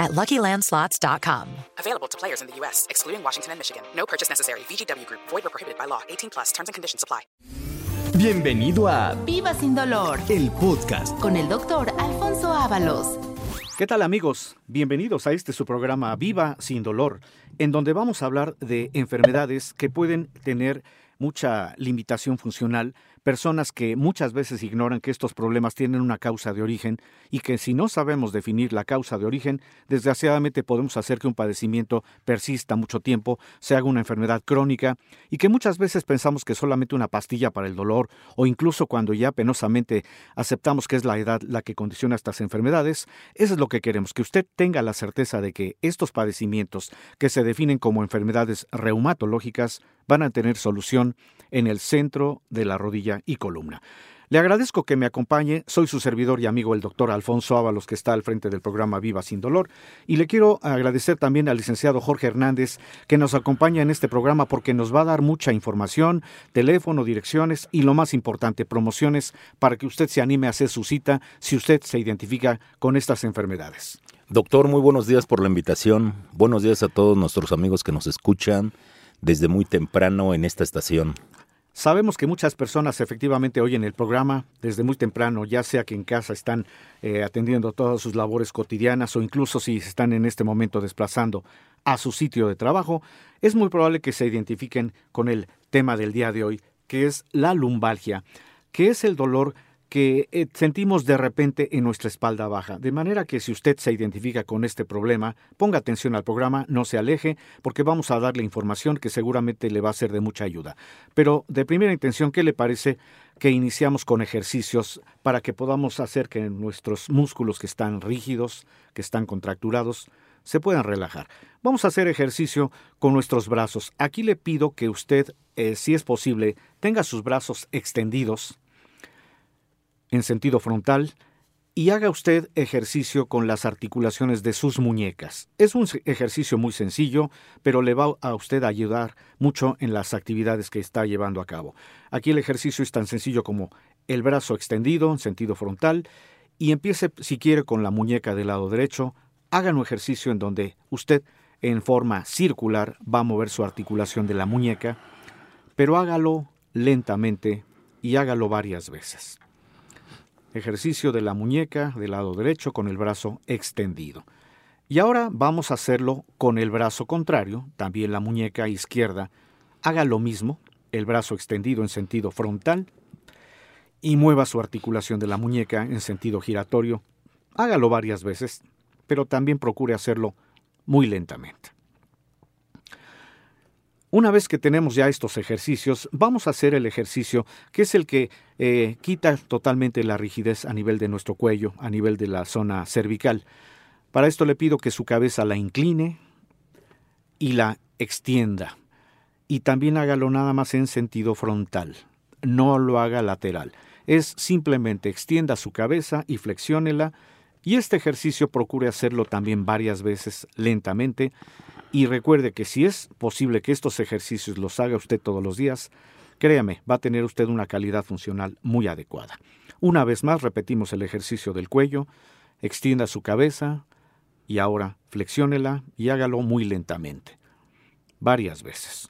at LuckyLandSlots.com. Available to players in the U.S., excluding Washington and Michigan. No purchase necessary. VGW Group. Void or prohibited by law. 18 plus. Terms and conditions apply. Bienvenido a Viva sin dolor el podcast. con el doctor Alfonso Ábalos. ¿Qué tal amigos? Bienvenidos a este su programa Viva sin dolor, en donde vamos a hablar de enfermedades que pueden tener mucha limitación funcional, personas que muchas veces ignoran que estos problemas tienen una causa de origen y que si no sabemos definir la causa de origen, desgraciadamente podemos hacer que un padecimiento persista mucho tiempo, se haga una enfermedad crónica y que muchas veces pensamos que solamente una pastilla para el dolor o incluso cuando ya penosamente aceptamos que es la edad la que condiciona estas enfermedades, eso es lo que queremos, que usted tenga la certeza de que estos padecimientos que se definen como enfermedades reumatológicas van a tener solución en el centro de la rodilla y columna. Le agradezco que me acompañe, soy su servidor y amigo el doctor Alfonso Ábalos que está al frente del programa Viva sin Dolor y le quiero agradecer también al licenciado Jorge Hernández que nos acompaña en este programa porque nos va a dar mucha información, teléfono, direcciones y lo más importante, promociones para que usted se anime a hacer su cita si usted se identifica con estas enfermedades. Doctor, muy buenos días por la invitación. Buenos días a todos nuestros amigos que nos escuchan desde muy temprano en esta estación. Sabemos que muchas personas efectivamente oyen el programa desde muy temprano, ya sea que en casa están eh, atendiendo todas sus labores cotidianas o incluso si se están en este momento desplazando a su sitio de trabajo, es muy probable que se identifiquen con el tema del día de hoy, que es la lumbalgia, que es el dolor que eh, sentimos de repente en nuestra espalda baja. De manera que si usted se identifica con este problema, ponga atención al programa, no se aleje, porque vamos a darle información que seguramente le va a ser de mucha ayuda. Pero de primera intención, ¿qué le parece que iniciamos con ejercicios para que podamos hacer que nuestros músculos que están rígidos, que están contracturados, se puedan relajar? Vamos a hacer ejercicio con nuestros brazos. Aquí le pido que usted, eh, si es posible, tenga sus brazos extendidos, en sentido frontal y haga usted ejercicio con las articulaciones de sus muñecas. Es un ejercicio muy sencillo, pero le va a usted ayudar mucho en las actividades que está llevando a cabo. Aquí el ejercicio es tan sencillo como el brazo extendido en sentido frontal y empiece si quiere con la muñeca del lado derecho. Haga un ejercicio en donde usted en forma circular va a mover su articulación de la muñeca, pero hágalo lentamente y hágalo varias veces. Ejercicio de la muñeca del lado derecho con el brazo extendido. Y ahora vamos a hacerlo con el brazo contrario, también la muñeca izquierda. Haga lo mismo, el brazo extendido en sentido frontal y mueva su articulación de la muñeca en sentido giratorio. Hágalo varias veces, pero también procure hacerlo muy lentamente. Una vez que tenemos ya estos ejercicios, vamos a hacer el ejercicio que es el que eh, quita totalmente la rigidez a nivel de nuestro cuello, a nivel de la zona cervical. Para esto le pido que su cabeza la incline y la extienda. Y también hágalo nada más en sentido frontal. No lo haga lateral. Es simplemente extienda su cabeza y flexiónela. Y este ejercicio procure hacerlo también varias veces lentamente y recuerde que si es posible que estos ejercicios los haga usted todos los días, créame, va a tener usted una calidad funcional muy adecuada. Una vez más repetimos el ejercicio del cuello, extienda su cabeza y ahora flexiónela y hágalo muy lentamente, varias veces.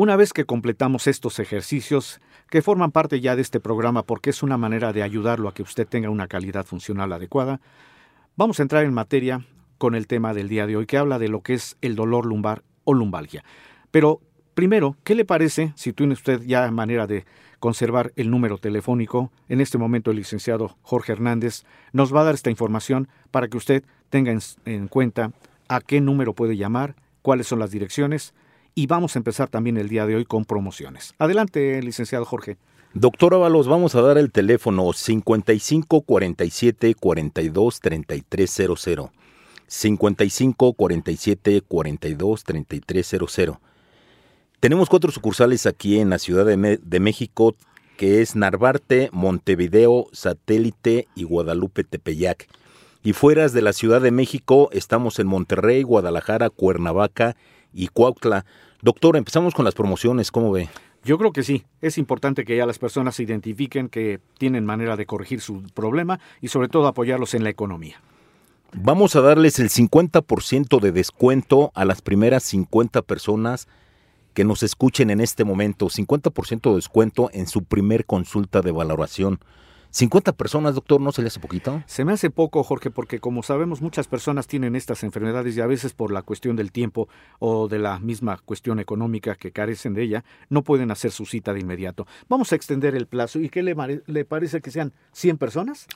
Una vez que completamos estos ejercicios, que forman parte ya de este programa porque es una manera de ayudarlo a que usted tenga una calidad funcional adecuada, vamos a entrar en materia con el tema del día de hoy, que habla de lo que es el dolor lumbar o lumbalgia. Pero primero, ¿qué le parece si tiene usted ya manera de conservar el número telefónico? En este momento el licenciado Jorge Hernández nos va a dar esta información para que usted tenga en, en cuenta a qué número puede llamar, cuáles son las direcciones y vamos a empezar también el día de hoy con promociones. Adelante, licenciado Jorge. Doctor Ábalos, vamos a dar el teléfono 55 47 42 3300. 55 47 42 3300. Tenemos cuatro sucursales aquí en la Ciudad de, de México, que es Narvarte, Montevideo, Satélite y Guadalupe Tepeyac. Y fueras de la Ciudad de México estamos en Monterrey, Guadalajara, Cuernavaca y Cuautla. Doctor, empezamos con las promociones, ¿cómo ve? Yo creo que sí. Es importante que ya las personas identifiquen que tienen manera de corregir su problema y sobre todo apoyarlos en la economía. Vamos a darles el 50% de descuento a las primeras 50 personas que nos escuchen en este momento. 50% de descuento en su primer consulta de valoración. 50 personas, doctor, ¿no se le hace poquito? Se me hace poco, Jorge, porque como sabemos muchas personas tienen estas enfermedades y a veces por la cuestión del tiempo o de la misma cuestión económica que carecen de ella, no pueden hacer su cita de inmediato. Vamos a extender el plazo. ¿Y qué le, parece que sean 100 personas?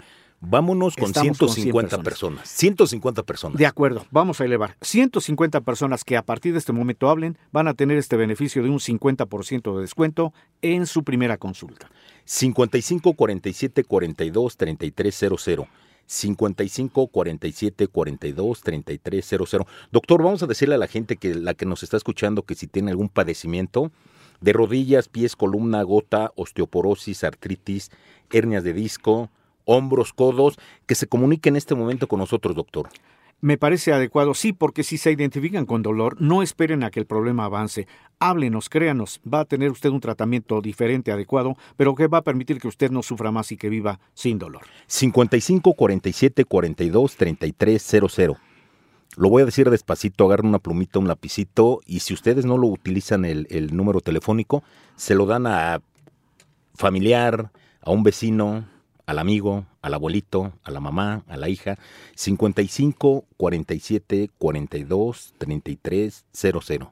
Vámonos con Estamos con 100 150 personas. personas. 150 personas. De acuerdo, vamos a elevar. 150 personas que a partir de este momento hablen van a tener este beneficio de un 50% de descuento en su primera consulta. 55 47 42 3300. 55 47 42 3300. Doctor, vamos a decirle a la gente que la que nos está escuchando que si tiene algún padecimiento de rodillas, pies, columna, gota, osteoporosis, artritis, hernias de disco, hombros, codos, que se comunique en este momento con nosotros, doctor. Me parece adecuado, sí, porque si se identifican con dolor, no esperen a que el problema avance. Háblenos, créanos, va a tener usted un tratamiento diferente, adecuado, pero que va a permitir que usted no sufra más y que viva sin dolor. 55 47 42 3300. Lo voy a decir despacito, agarren una plumita, un lapicito y si ustedes no lo utilizan el, el número telefónico, se lo dan a familiar, a un vecino, al amigo, al abuelito, a la mamá, a la hija. 55 47 42 3300.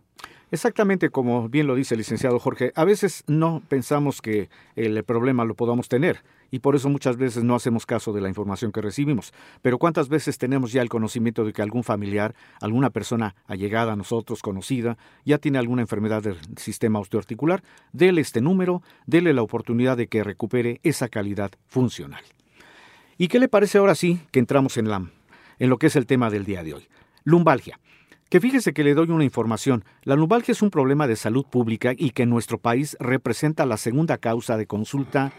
Exactamente como bien lo dice el licenciado Jorge, a veces no pensamos que el problema lo podamos tener y por eso muchas veces no hacemos caso de la información que recibimos. Pero ¿cuántas veces tenemos ya el conocimiento de que algún familiar, alguna persona allegada a nosotros, conocida, ya tiene alguna enfermedad del sistema osteoarticular? Dele este número, dele la oportunidad de que recupere esa calidad funcional. ¿Y qué le parece ahora sí que entramos en, la, en lo que es el tema del día de hoy? Lumbalgia. Que fíjese que le doy una información. La lumbalgia es un problema de salud pública y que en nuestro país representa la segunda causa de consulta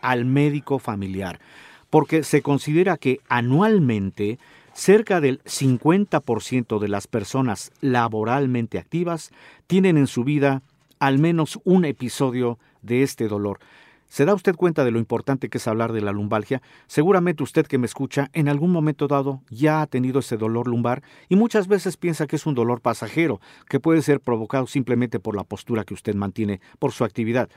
al médico familiar, porque se considera que anualmente cerca del 50% de las personas laboralmente activas tienen en su vida al menos un episodio de este dolor. ¿Se da usted cuenta de lo importante que es hablar de la lumbalgia? Seguramente usted que me escucha en algún momento dado ya ha tenido ese dolor lumbar y muchas veces piensa que es un dolor pasajero, que puede ser provocado simplemente por la postura que usted mantiene por su actividad.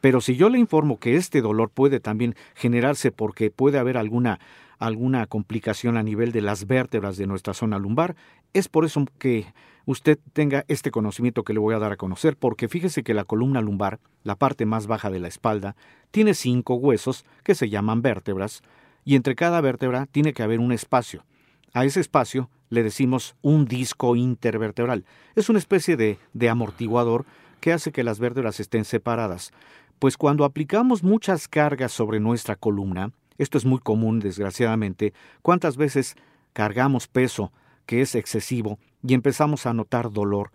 Pero si yo le informo que este dolor puede también generarse porque puede haber alguna alguna complicación a nivel de las vértebras de nuestra zona lumbar, es por eso que usted tenga este conocimiento que le voy a dar a conocer, porque fíjese que la columna lumbar, la parte más baja de la espalda, tiene cinco huesos que se llaman vértebras, y entre cada vértebra tiene que haber un espacio. A ese espacio le decimos un disco intervertebral. Es una especie de, de amortiguador que hace que las vértebras estén separadas. Pues cuando aplicamos muchas cargas sobre nuestra columna, esto es muy común, desgraciadamente, cuántas veces cargamos peso que es excesivo y empezamos a notar dolor,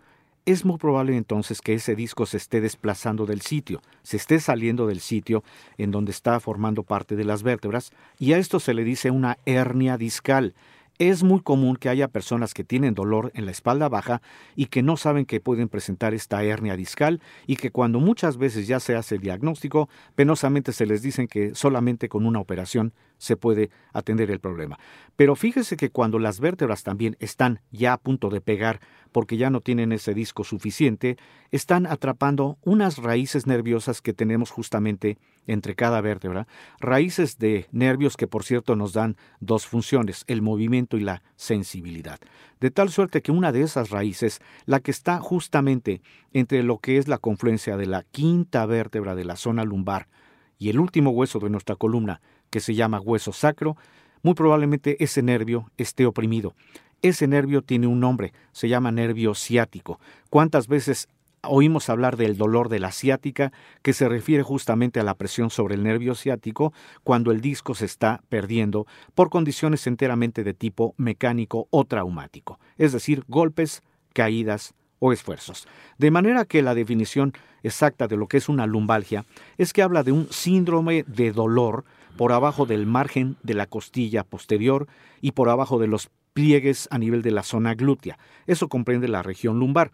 es muy probable entonces que ese disco se esté desplazando del sitio, se esté saliendo del sitio en donde está formando parte de las vértebras, y a esto se le dice una hernia discal. Es muy común que haya personas que tienen dolor en la espalda baja y que no saben que pueden presentar esta hernia discal y que cuando muchas veces ya se hace el diagnóstico, penosamente se les dicen que solamente con una operación se puede atender el problema. Pero fíjese que cuando las vértebras también están ya a punto de pegar porque ya no tienen ese disco suficiente, están atrapando unas raíces nerviosas que tenemos justamente entre cada vértebra, raíces de nervios que por cierto nos dan dos funciones, el movimiento y la sensibilidad. De tal suerte que una de esas raíces, la que está justamente entre lo que es la confluencia de la quinta vértebra de la zona lumbar y el último hueso de nuestra columna, que se llama hueso sacro, muy probablemente ese nervio esté oprimido. Ese nervio tiene un nombre, se llama nervio ciático. ¿Cuántas veces oímos hablar del dolor de la ciática, que se refiere justamente a la presión sobre el nervio ciático cuando el disco se está perdiendo por condiciones enteramente de tipo mecánico o traumático, es decir, golpes, caídas o esfuerzos. De manera que la definición exacta de lo que es una lumbalgia es que habla de un síndrome de dolor por abajo del margen de la costilla posterior y por abajo de los pliegues a nivel de la zona glútea. Eso comprende la región lumbar.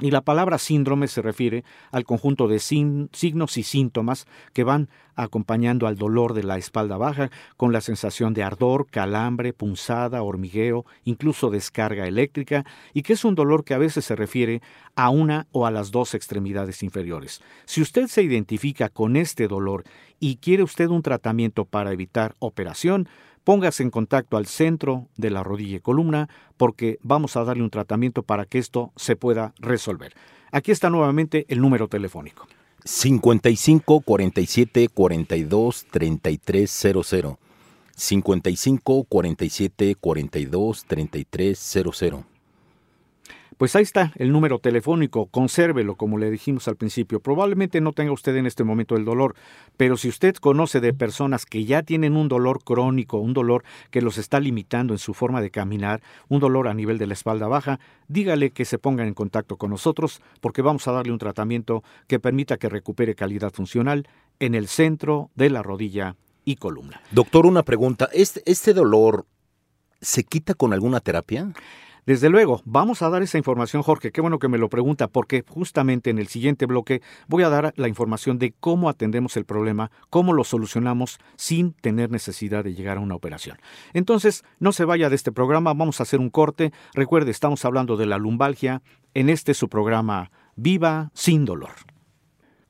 Y la palabra síndrome se refiere al conjunto de signos y síntomas que van acompañando al dolor de la espalda baja con la sensación de ardor, calambre, punzada, hormigueo, incluso descarga eléctrica, y que es un dolor que a veces se refiere a una o a las dos extremidades inferiores. Si usted se identifica con este dolor y quiere usted un tratamiento para evitar operación, póngase en contacto al centro de la rodilla y columna porque vamos a darle un tratamiento para que esto se pueda resolver. Aquí está nuevamente el número telefónico. 55 47 42 33 00. 55 47 42 33 00. Pues ahí está el número telefónico, consérvelo como le dijimos al principio. Probablemente no tenga usted en este momento el dolor, pero si usted conoce de personas que ya tienen un dolor crónico, un dolor que los está limitando en su forma de caminar, un dolor a nivel de la espalda baja, dígale que se pongan en contacto con nosotros porque vamos a darle un tratamiento que permita que recupere calidad funcional en el centro de la rodilla y columna. Doctor, una pregunta. ¿Este, este dolor se quita con alguna terapia? Desde luego, vamos a dar esa información, Jorge. Qué bueno que me lo pregunta, porque justamente en el siguiente bloque voy a dar la información de cómo atendemos el problema, cómo lo solucionamos sin tener necesidad de llegar a una operación. Entonces, no se vaya de este programa, vamos a hacer un corte. Recuerde, estamos hablando de la lumbalgia en este su programa Viva sin dolor.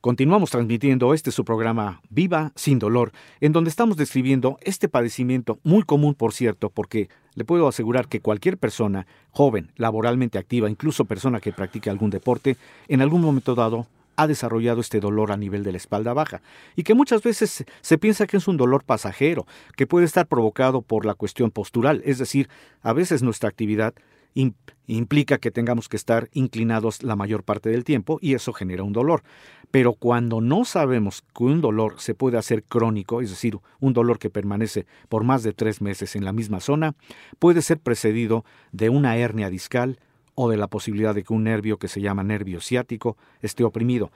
Continuamos transmitiendo este su programa Viva sin dolor, en donde estamos describiendo este padecimiento muy común, por cierto, porque le puedo asegurar que cualquier persona, joven, laboralmente activa, incluso persona que practique algún deporte, en algún momento dado ha desarrollado este dolor a nivel de la espalda baja. Y que muchas veces se piensa que es un dolor pasajero, que puede estar provocado por la cuestión postural, es decir, a veces nuestra actividad implica que tengamos que estar inclinados la mayor parte del tiempo y eso genera un dolor. Pero cuando no sabemos que un dolor se puede hacer crónico, es decir, un dolor que permanece por más de tres meses en la misma zona, puede ser precedido de una hernia discal o de la posibilidad de que un nervio que se llama nervio ciático esté oprimido,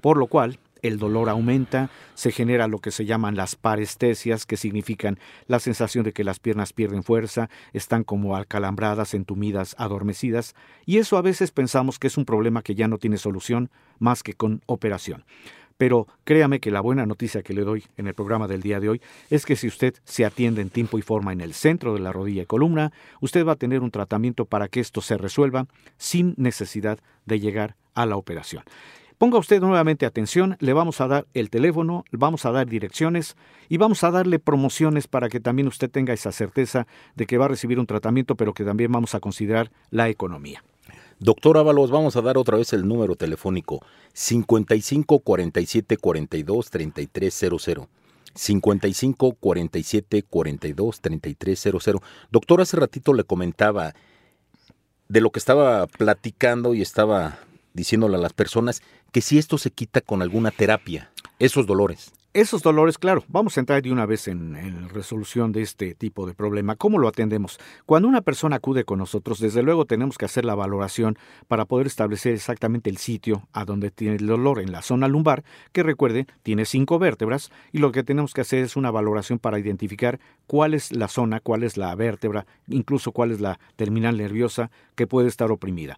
por lo cual el dolor aumenta, se genera lo que se llaman las parestesias, que significan la sensación de que las piernas pierden fuerza, están como acalambradas, entumidas, adormecidas, y eso a veces pensamos que es un problema que ya no tiene solución más que con operación. Pero créame que la buena noticia que le doy en el programa del día de hoy es que si usted se atiende en tiempo y forma en el centro de la rodilla y columna, usted va a tener un tratamiento para que esto se resuelva sin necesidad de llegar a la operación. Ponga usted nuevamente atención, le vamos a dar el teléfono, vamos a dar direcciones y vamos a darle promociones para que también usted tenga esa certeza de que va a recibir un tratamiento, pero que también vamos a considerar la economía. Doctor Ábalos, vamos a dar otra vez el número telefónico 55 47 42 3300. 55 47 42 3300. Doctor, hace ratito le comentaba de lo que estaba platicando y estaba diciéndole a las personas que si esto se quita con alguna terapia, esos dolores. Esos dolores, claro, vamos a entrar de una vez en, en, resolución de este tipo de problema. ¿Cómo lo atendemos? Cuando una persona acude con nosotros, desde luego tenemos que hacer la valoración para poder establecer exactamente el sitio a donde tiene el dolor en la zona lumbar, que recuerde, tiene cinco vértebras, y lo que tenemos que hacer es una valoración para identificar cuál es la zona, cuál es la vértebra, incluso cuál es la terminal nerviosa que puede estar oprimida.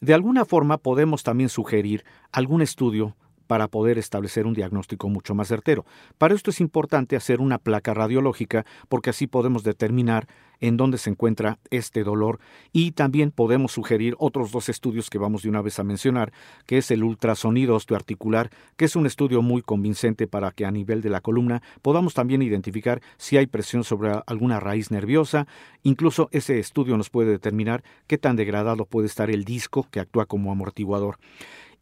De alguna forma podemos también sugerir algún estudio para poder establecer un diagnóstico mucho más certero. Para esto es importante hacer una placa radiológica porque así podemos determinar en dónde se encuentra este dolor y también podemos sugerir otros dos estudios que vamos de una vez a mencionar, que es el ultrasonido osteoarticular, que es un estudio muy convincente para que a nivel de la columna podamos también identificar si hay presión sobre alguna raíz nerviosa, incluso ese estudio nos puede determinar qué tan degradado puede estar el disco que actúa como amortiguador.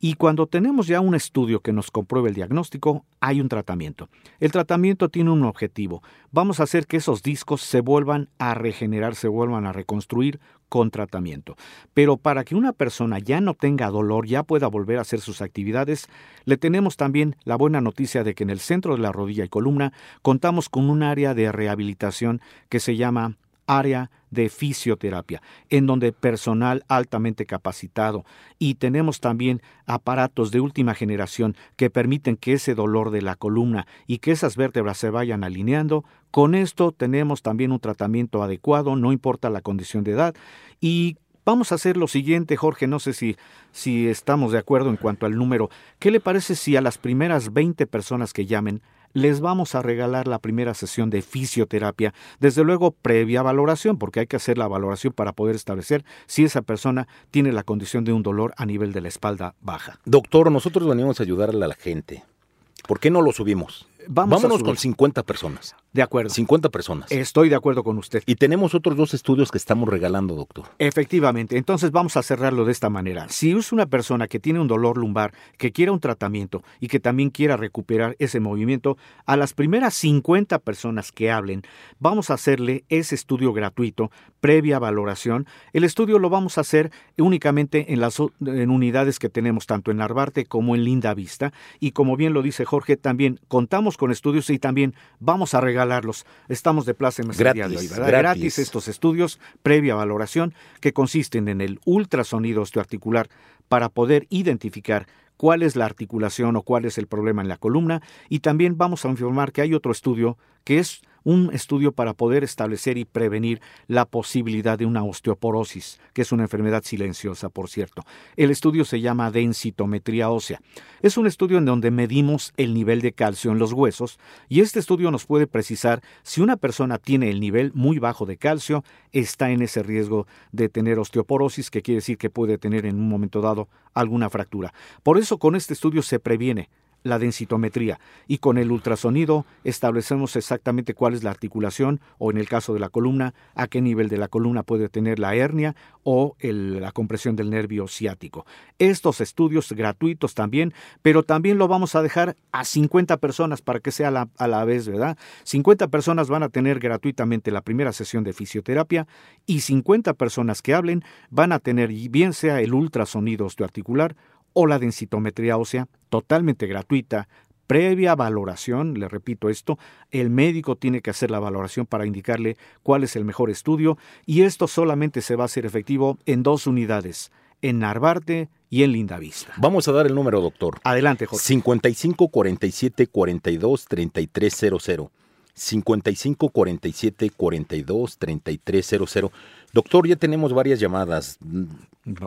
Y cuando tenemos ya un estudio que nos compruebe el diagnóstico, hay un tratamiento. El tratamiento tiene un objetivo. Vamos a hacer que esos discos se vuelvan a regenerar, se vuelvan a reconstruir con tratamiento. Pero para que una persona ya no tenga dolor, ya pueda volver a hacer sus actividades, le tenemos también la buena noticia de que en el centro de la rodilla y columna contamos con un área de rehabilitación que se llama área de fisioterapia, en donde personal altamente capacitado y tenemos también aparatos de última generación que permiten que ese dolor de la columna y que esas vértebras se vayan alineando. Con esto tenemos también un tratamiento adecuado, no importa la condición de edad y Vamos a hacer lo siguiente, Jorge, no sé si, si estamos de acuerdo en cuanto al número. ¿Qué le parece si a las primeras 20 personas que llamen les vamos a regalar la primera sesión de fisioterapia, desde luego previa valoración, porque hay que hacer la valoración para poder establecer si esa persona tiene la condición de un dolor a nivel de la espalda baja. Doctor, nosotros venimos a ayudarle a la gente. ¿Por qué no lo subimos? Vamos Vámonos con 50 personas. De acuerdo. 50 personas. Estoy de acuerdo con usted. Y tenemos otros dos estudios que estamos regalando, doctor. Efectivamente, entonces vamos a cerrarlo de esta manera. Si es una persona que tiene un dolor lumbar, que quiera un tratamiento y que también quiera recuperar ese movimiento, a las primeras 50 personas que hablen, vamos a hacerle ese estudio gratuito, previa valoración. El estudio lo vamos a hacer únicamente en las en unidades que tenemos tanto en Narvarte como en Linda Vista. Y como bien lo dice Jorge, también contamos con estudios y también vamos a regalarlos. Estamos de plaza en el día de hoy, ¿verdad? gratis. gratis estos estudios previa valoración que consisten en el ultrasonido osteoarticular para poder identificar cuál es la articulación o cuál es el problema en la columna y también vamos a informar que hay otro estudio que es un estudio para poder establecer y prevenir la posibilidad de una osteoporosis, que es una enfermedad silenciosa, por cierto. El estudio se llama densitometría ósea. Es un estudio en donde medimos el nivel de calcio en los huesos y este estudio nos puede precisar si una persona tiene el nivel muy bajo de calcio, está en ese riesgo de tener osteoporosis, que quiere decir que puede tener en un momento dado alguna fractura. Por eso con este estudio se previene la densitometría y con el ultrasonido establecemos exactamente cuál es la articulación o en el caso de la columna, a qué nivel de la columna puede tener la hernia o la compresión del nervio ciático. Estos estudios gratuitos también, pero también lo vamos a dejar a 50 personas para que sea la, a la vez, ¿verdad? 50 personas van a tener gratuitamente la primera sesión de fisioterapia y 50 personas que hablen van a tener bien sea el ultrasonido osteoarticular o la densitometría ósea totalmente gratuita, previa valoración, le repito esto, el médico tiene que hacer la valoración para indicarle cuál es el mejor estudio y esto solamente se va a hacer efectivo en dos unidades, en Narvarte y en Lindavista. Vamos a dar el número, doctor. Adelante, Jorge. 55 47 42 3300. 55 47 42 3300. Doctor, ya tenemos varias llamadas.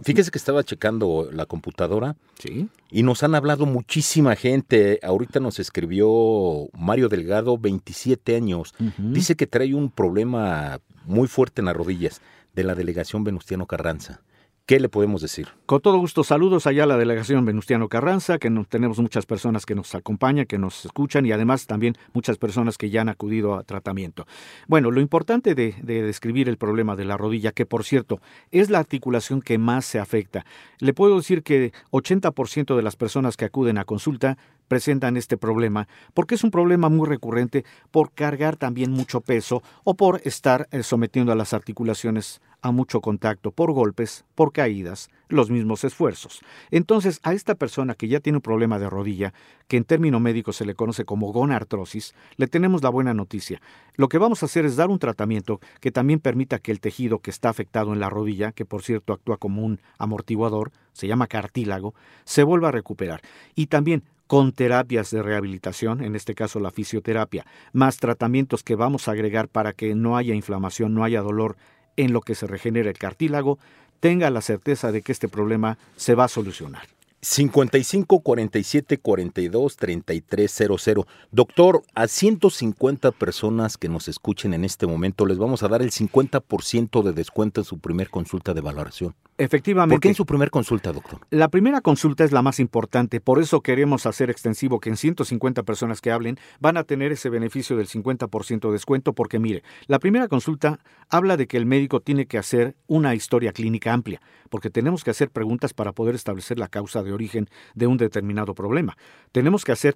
Fíjese que estaba checando la computadora Sí. y nos han hablado muchísima gente. Ahorita nos escribió Mario Delgado, 27 años. Dice que trae un problema muy fuerte en las rodillas de la delegación Venustiano Carranza. ¿Qué le podemos decir? Con todo gusto, saludos allá a la delegación Venustiano Carranza, que tenemos muchas personas que nos acompañan, que nos escuchan y además también muchas personas que ya han acudido a tratamiento. Bueno, lo importante de describir el problema de la rodilla, que por cierto es la articulación que más se afecta. Le puedo decir que 80% de las personas que acuden a consulta presentan este problema porque es un problema muy recurrente por cargar también mucho peso o por estar eh, sometiendo a las articulaciones a mucho contacto por golpes, por caídas, los mismos esfuerzos. Entonces, a esta persona que ya tiene un problema de rodilla, que en término médico se le conoce como gonartrosis, le tenemos la buena noticia. Lo que vamos a hacer es dar un tratamiento que también permita que el tejido que está afectado en la rodilla, que por cierto actúa como un amortiguador, se llama cartílago, se vuelva a recuperar. Y también con terapias de rehabilitación, en este caso la fisioterapia, más tratamientos que vamos a agregar para que no haya inflamación, no haya dolor en lo que se regenera el cartílago, tenga la certeza de que este problema se va a solucionar. 55 47 42 3300. Doctor, a 150 personas que nos escuchen en este momento les vamos a dar el 50% de descuento en su primer consulta de valoración. Efectivamente. ¿Por qué en su primer consulta, doctor? La primera consulta es la más importante, por eso queremos hacer extensivo que en 150 personas que hablen van a tener ese beneficio del 50% de descuento, porque mire, la primera consulta habla de que el médico tiene que hacer una historia clínica amplia, porque tenemos que hacer preguntas para poder establecer la causa de origen de un determinado problema. Tenemos que hacer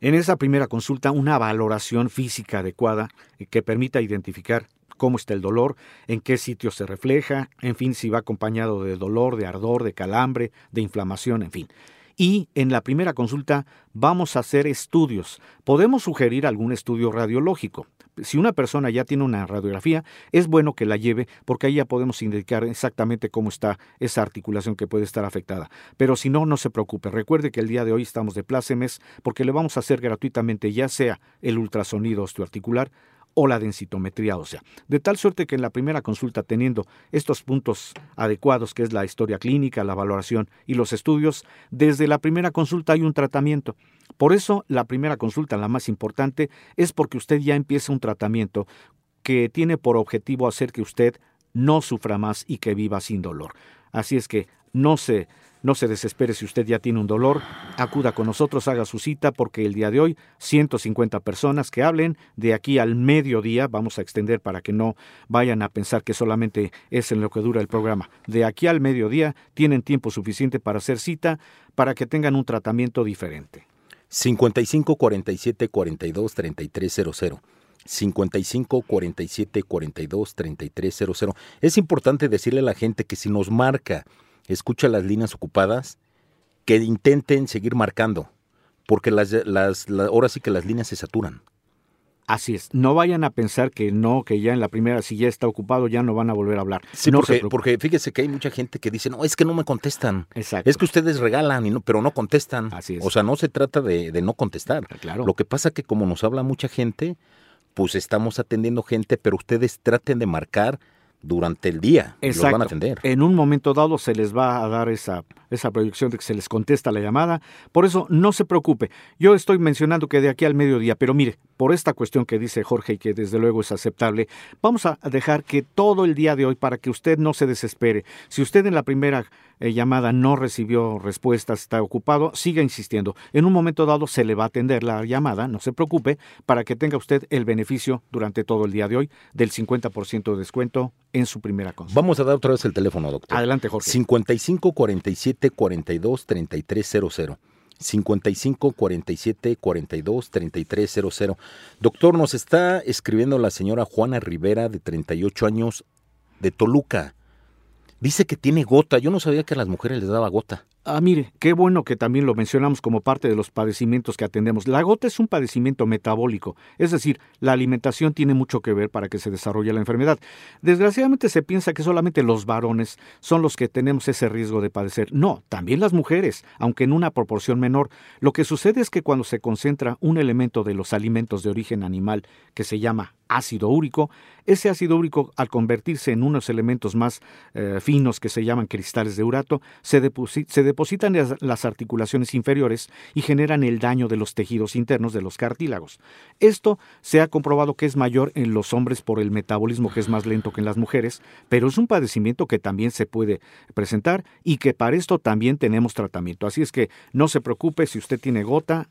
en esa primera consulta una valoración física adecuada que permita identificar cómo está el dolor, en qué sitio se refleja, en fin, si va acompañado de dolor, de ardor, de calambre, de inflamación, en fin. Y en la primera consulta vamos a hacer estudios. Podemos sugerir algún estudio radiológico, si una persona ya tiene una radiografía, es bueno que la lleve porque ahí ya podemos indicar exactamente cómo está esa articulación que puede estar afectada. Pero si no, no se preocupe. Recuerde que el día de hoy estamos de plácemes porque le vamos a hacer gratuitamente ya sea el ultrasonido osteoarticular o la densitometría ósea. De tal suerte que en la primera consulta, teniendo estos puntos adecuados, que es la historia clínica, la valoración y los estudios, desde la primera consulta hay un tratamiento. Por eso, la primera consulta, la más importante, es porque usted ya empieza un tratamiento que tiene por objetivo hacer que usted no sufra más y que viva sin dolor. Así es que no se no se desespere si usted ya tiene un dolor, acuda con nosotros, haga su cita porque el día de hoy 150 personas que hablen de aquí al mediodía, vamos a extender para que no vayan a pensar que solamente es en lo que dura el programa. De aquí al mediodía tienen tiempo suficiente para hacer cita para que tengan un tratamiento diferente. 55 47 42 3300. 55 47 42 3300. Es importante decirle a la gente que si nos marca escucha las líneas ocupadas, que intenten seguir marcando, porque las, las, ahora sí que las líneas se saturan. Así es, no vayan a pensar que no, que ya en la primera, si ya está ocupado, ya no van a volver a hablar. Sí, no porque, porque, fíjese que hay mucha gente que dice, no, es que no me contestan. Exacto. Es que ustedes regalan, y no, pero no contestan. Así es. O sea, no se trata de, de no contestar. Claro. Lo que pasa que como nos habla mucha gente, pues estamos atendiendo gente, pero ustedes traten de marcar durante el día y los van a atender. En un momento dado se les va a dar esa, esa proyección de que se les contesta la llamada. Por eso no se preocupe. Yo estoy mencionando que de aquí al mediodía, pero mire, por esta cuestión que dice Jorge y que desde luego es aceptable, vamos a dejar que todo el día de hoy, para que usted no se desespere, si usted en la primera eh, llamada no recibió respuestas, está ocupado, siga insistiendo. En un momento dado se le va a atender la llamada, no se preocupe, para que tenga usted el beneficio durante todo el día de hoy del 50% de descuento en su primera consulta. Vamos a dar otra vez el teléfono, doctor. Adelante, Jorge. 55 47 42 3300. 55 47 42 3300. Doctor, nos está escribiendo la señora Juana Rivera, de 38 años, de Toluca. Dice que tiene gota. Yo no sabía que a las mujeres les daba gota. Ah, mire, qué bueno que también lo mencionamos como parte de los padecimientos que atendemos. La gota es un padecimiento metabólico, es decir, la alimentación tiene mucho que ver para que se desarrolle la enfermedad. Desgraciadamente se piensa que solamente los varones son los que tenemos ese riesgo de padecer. No, también las mujeres, aunque en una proporción menor. Lo que sucede es que cuando se concentra un elemento de los alimentos de origen animal que se llama ácido úrico, ese ácido úrico al convertirse en unos elementos más eh, finos que se llaman cristales de urato, se, se depositan en las articulaciones inferiores y generan el daño de los tejidos internos de los cartílagos. Esto se ha comprobado que es mayor en los hombres por el metabolismo que es más lento que en las mujeres, pero es un padecimiento que también se puede presentar y que para esto también tenemos tratamiento. Así es que no se preocupe si usted tiene gota,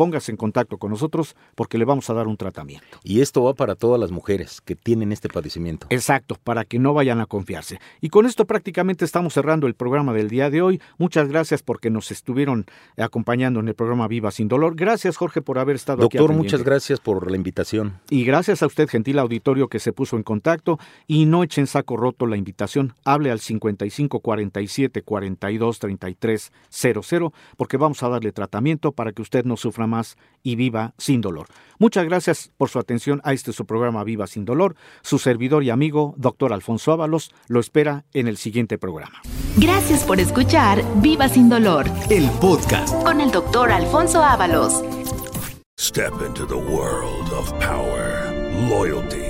póngase en contacto con nosotros porque le vamos a dar un tratamiento. Y esto va para todas las mujeres que tienen este padecimiento. Exacto, para que no vayan a confiarse. Y con esto prácticamente estamos cerrando el programa del día de hoy. Muchas gracias porque nos estuvieron acompañando en el programa Viva sin Dolor. Gracias, Jorge, por haber estado aquí. Doctor, muchas gracias por la invitación. Y gracias a usted, gentil auditorio, que se puso en contacto. Y no echen saco roto la invitación. Hable al 55 47 42 33 00 porque vamos a darle tratamiento para que usted no sufra más y viva sin dolor. Muchas gracias por su atención a este su programa Viva sin dolor. Su servidor y amigo, doctor Alfonso Ábalos, lo espera en el siguiente programa. Gracias por escuchar Viva sin dolor. El podcast con el doctor Alfonso Ábalos. Step into the world of power, loyalty